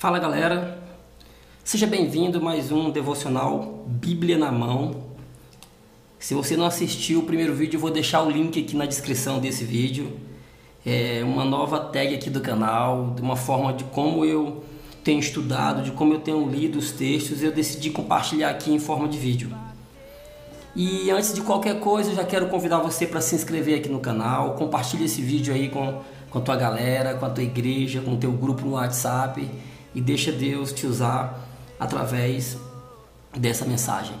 Fala galera, seja bem-vindo a mais um devocional Bíblia na Mão. Se você não assistiu o primeiro vídeo, eu vou deixar o link aqui na descrição desse vídeo. É uma nova tag aqui do canal, de uma forma de como eu tenho estudado, de como eu tenho lido os textos, eu decidi compartilhar aqui em forma de vídeo. E antes de qualquer coisa, eu já quero convidar você para se inscrever aqui no canal, compartilhe esse vídeo aí com, com a tua galera, com a tua igreja, com o teu grupo no WhatsApp e deixa Deus te usar através dessa mensagem.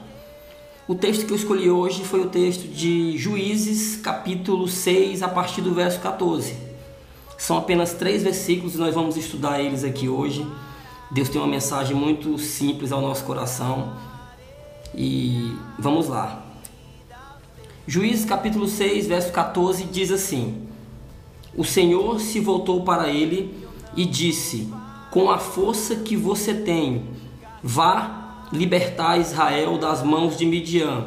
O texto que eu escolhi hoje foi o texto de Juízes, capítulo 6, a partir do verso 14. São apenas três versículos e nós vamos estudar eles aqui hoje. Deus tem uma mensagem muito simples ao nosso coração. E vamos lá. Juízes capítulo 6, verso 14 diz assim: O Senhor se voltou para ele e disse: com a força que você tem, vá libertar Israel das mãos de Midian.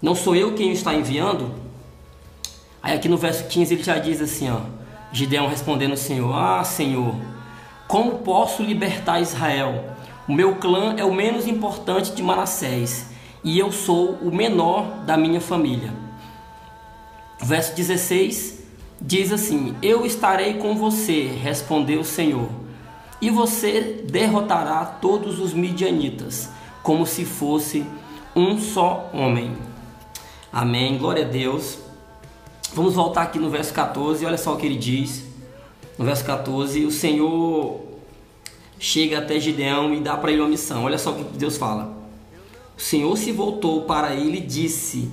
Não sou eu quem o está enviando? Aí aqui no verso 15 ele já diz assim, ó, Gideão respondendo ao Senhor: Ah, Senhor, como posso libertar Israel? O meu clã é o menos importante de Manassés e eu sou o menor da minha família. Verso 16 diz assim: Eu estarei com você, respondeu o Senhor e você derrotará todos os midianitas, como se fosse um só homem. Amém. Glória a Deus. Vamos voltar aqui no verso 14, olha só o que ele diz. No verso 14, o Senhor chega até Gideão e dá para ele uma missão. Olha só o que Deus fala. O Senhor se voltou para ele e disse: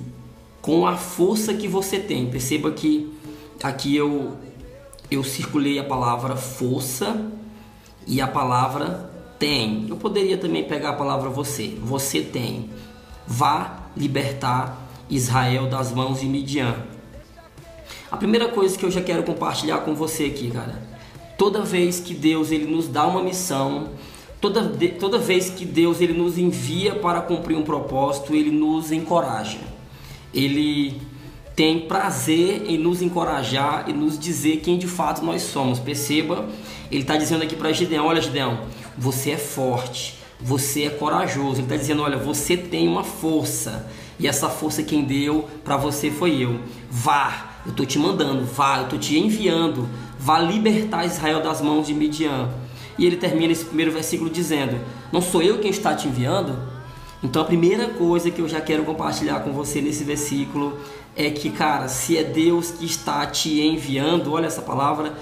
Com a força que você tem. Perceba que aqui eu eu circulei a palavra força e a palavra tem. Eu poderia também pegar a palavra você. Você tem. Vá libertar Israel das mãos de Midian. A primeira coisa que eu já quero compartilhar com você aqui, cara. Toda vez que Deus ele nos dá uma missão, toda, toda vez que Deus ele nos envia para cumprir um propósito, ele nos encoraja. Ele tem prazer em nos encorajar e nos dizer quem de fato nós somos. Perceba, ele está dizendo aqui para Gideão: Olha, Gideão, você é forte, você é corajoso. Ele está dizendo: Olha, você tem uma força e essa força quem deu para você foi eu. Vá, eu estou te mandando, vá, eu estou te enviando, vá libertar Israel das mãos de Midian. E ele termina esse primeiro versículo dizendo: Não sou eu quem está te enviando? Então a primeira coisa que eu já quero compartilhar com você nesse versículo é que, cara, se é Deus que está te enviando, olha essa palavra,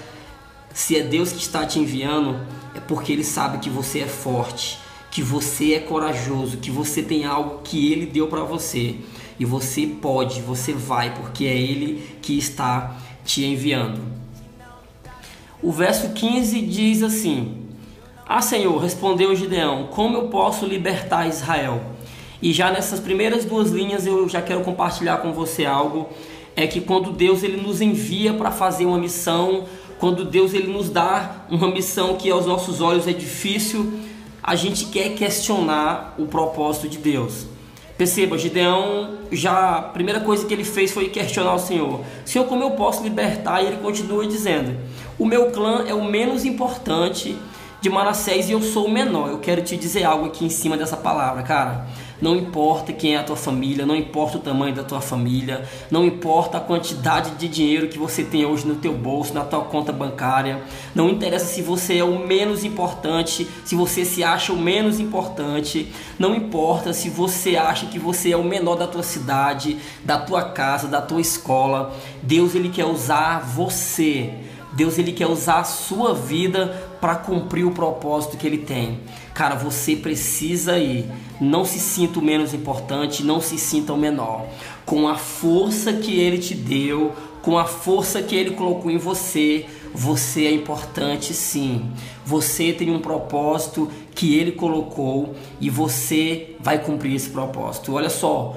se é Deus que está te enviando, é porque Ele sabe que você é forte, que você é corajoso, que você tem algo que Ele deu para você e você pode, você vai, porque é Ele que está te enviando. O verso 15 diz assim: Ah, Senhor, respondeu Gideão, como eu posso libertar Israel? E já nessas primeiras duas linhas eu já quero compartilhar com você algo é que quando Deus ele nos envia para fazer uma missão, quando Deus ele nos dá uma missão que aos nossos olhos é difícil, a gente quer questionar o propósito de Deus. Perceba, Gideão já a primeira coisa que ele fez foi questionar o Senhor. Senhor, como eu posso libertar? E ele continua dizendo: O meu clã é o menos importante de Manassés e eu sou o menor. Eu quero te dizer algo aqui em cima dessa palavra, cara. Não importa quem é a tua família, não importa o tamanho da tua família, não importa a quantidade de dinheiro que você tem hoje no teu bolso, na tua conta bancária, não interessa se você é o menos importante, se você se acha o menos importante, não importa se você acha que você é o menor da tua cidade, da tua casa, da tua escola. Deus ele quer usar você. Deus ele quer usar a sua vida para cumprir o propósito que ele tem. Cara, você precisa ir. Não se sinta o menos importante, não se sinta o menor. Com a força que ele te deu, com a força que ele colocou em você, você é importante sim. Você tem um propósito que ele colocou e você vai cumprir esse propósito. Olha só,